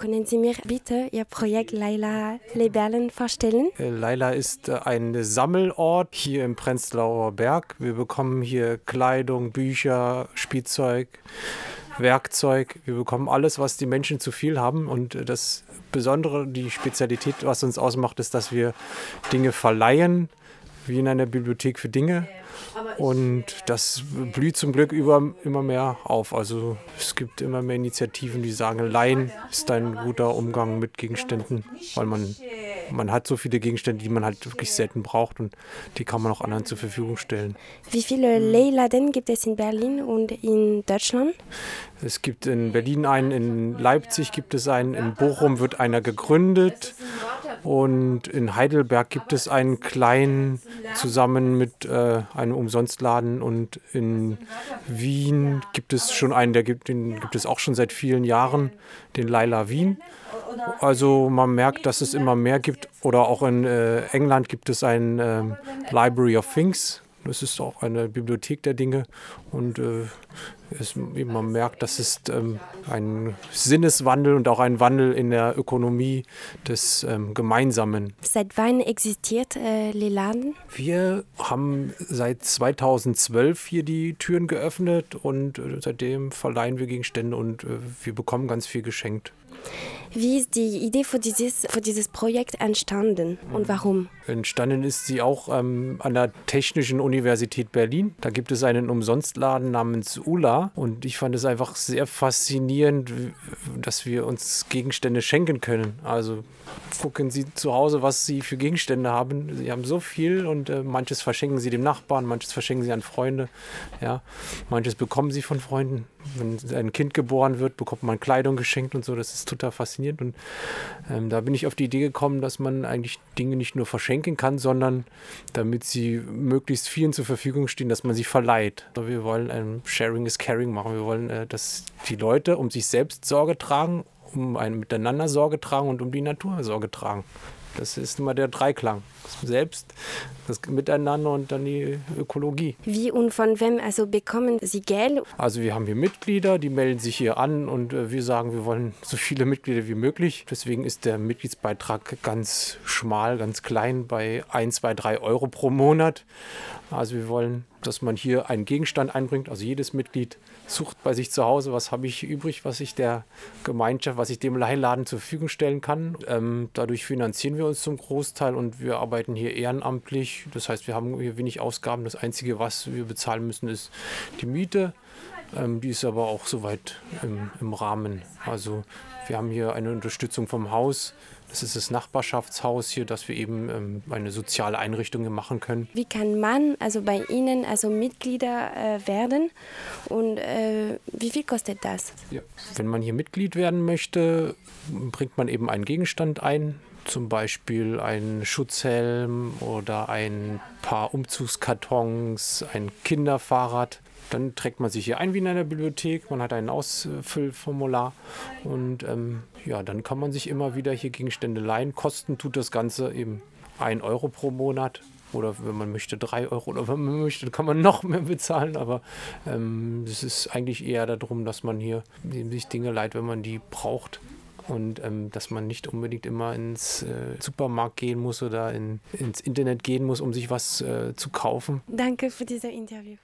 Können Sie mir bitte Ihr Projekt Laila Lebellen vorstellen? Äh, Laila ist äh, ein Sammelort hier im Prenzlauer Berg. Wir bekommen hier Kleidung, Bücher, Spielzeug, Werkzeug. Wir bekommen alles, was die Menschen zu viel haben. Und äh, das Besondere, die Spezialität, was uns ausmacht, ist, dass wir Dinge verleihen, wie in einer Bibliothek für Dinge. Und das blüht zum Glück über, immer mehr auf. Also es gibt immer mehr Initiativen, die sagen, Leihen ist ein guter Umgang mit Gegenständen, weil man, man hat so viele Gegenstände, die man halt wirklich selten braucht und die kann man auch anderen zur Verfügung stellen. Wie viele Leiladen gibt es in Berlin und in Deutschland? Es gibt in Berlin einen, in Leipzig gibt es einen, in Bochum wird einer gegründet und in Heidelberg gibt es einen kleinen zusammen mit äh, einem Umsonstladen und in Wien gibt es schon einen, der gibt, den gibt es auch schon seit vielen Jahren, den Laila Wien. Also man merkt, dass es immer mehr gibt. Oder auch in äh, England gibt es ein äh, Library of Things. Das ist auch eine Bibliothek der Dinge. Und äh, es, man merkt, das ist ähm, ein Sinneswandel und auch ein Wandel in der Ökonomie des ähm, Gemeinsamen. Seit wann existiert äh, Leland? Wir haben seit 2012 hier die Türen geöffnet und äh, seitdem verleihen wir Gegenstände und äh, wir bekommen ganz viel geschenkt. Wie ist die Idee für dieses, für dieses Projekt entstanden und warum? Entstanden ist sie auch ähm, an der Technischen Universität Berlin. Da gibt es einen Umsonstladen namens ULA und ich fand es einfach sehr faszinierend, dass wir uns Gegenstände schenken können. Also gucken Sie zu Hause, was Sie für Gegenstände haben. Sie haben so viel und äh, manches verschenken Sie dem Nachbarn, manches verschenken Sie an Freunde. Ja, manches bekommen Sie von Freunden. Wenn ein Kind geboren wird, bekommt man Kleidung geschenkt und so. Das ist total faszinierend. Und ähm, da bin ich auf die Idee gekommen, dass man eigentlich Dinge nicht nur verschenken kann, sondern damit sie möglichst vielen zur Verfügung stehen, dass man sie verleiht. Also wir wollen ein Sharing is Caring machen. Wir wollen, äh, dass die Leute um sich selbst Sorge tragen um ein Miteinander Sorge tragen und um die Natur Sorge tragen. Das ist immer der Dreiklang. Das Selbst, das Miteinander und dann die Ökologie. Wie und von wem also bekommen Sie Geld? Also wir haben hier Mitglieder, die melden sich hier an und äh, wir sagen, wir wollen so viele Mitglieder wie möglich. Deswegen ist der Mitgliedsbeitrag ganz schmal, ganz klein bei 1, 2, 3 Euro pro Monat. Also wir wollen, dass man hier einen Gegenstand einbringt. Also jedes Mitglied sucht bei sich zu Hause, was habe ich übrig, was ich der Gemeinschaft, was ich dem Leihladen zur Verfügung stellen kann. Ähm, dadurch finanzieren wir uns zum Großteil und wir arbeiten hier ehrenamtlich. Das heißt, wir haben hier wenig Ausgaben. Das Einzige, was wir bezahlen müssen, ist die Miete. Ähm, die ist aber auch soweit im, im Rahmen. Also wir haben hier eine Unterstützung vom Haus. Das ist das Nachbarschaftshaus hier, dass wir eben ähm, eine soziale Einrichtung hier machen können. Wie kann man also bei Ihnen also Mitglieder äh, werden und äh, wie viel kostet das? Ja. Wenn man hier Mitglied werden möchte, bringt man eben einen Gegenstand ein, zum Beispiel einen Schutzhelm oder ein paar Umzugskartons, ein Kinderfahrrad. Dann trägt man sich hier ein wie in einer Bibliothek, man hat ein Ausfüllformular und ähm, ja, dann kann man sich immer wieder hier Gegenstände leihen. Kosten tut das Ganze eben 1 Euro pro Monat oder wenn man möchte 3 Euro oder wenn man möchte, kann man noch mehr bezahlen. Aber ähm, es ist eigentlich eher darum, dass man hier sich Dinge leiht, wenn man die braucht und ähm, dass man nicht unbedingt immer ins äh, Supermarkt gehen muss oder in, ins Internet gehen muss, um sich was äh, zu kaufen. Danke für dieses Interview.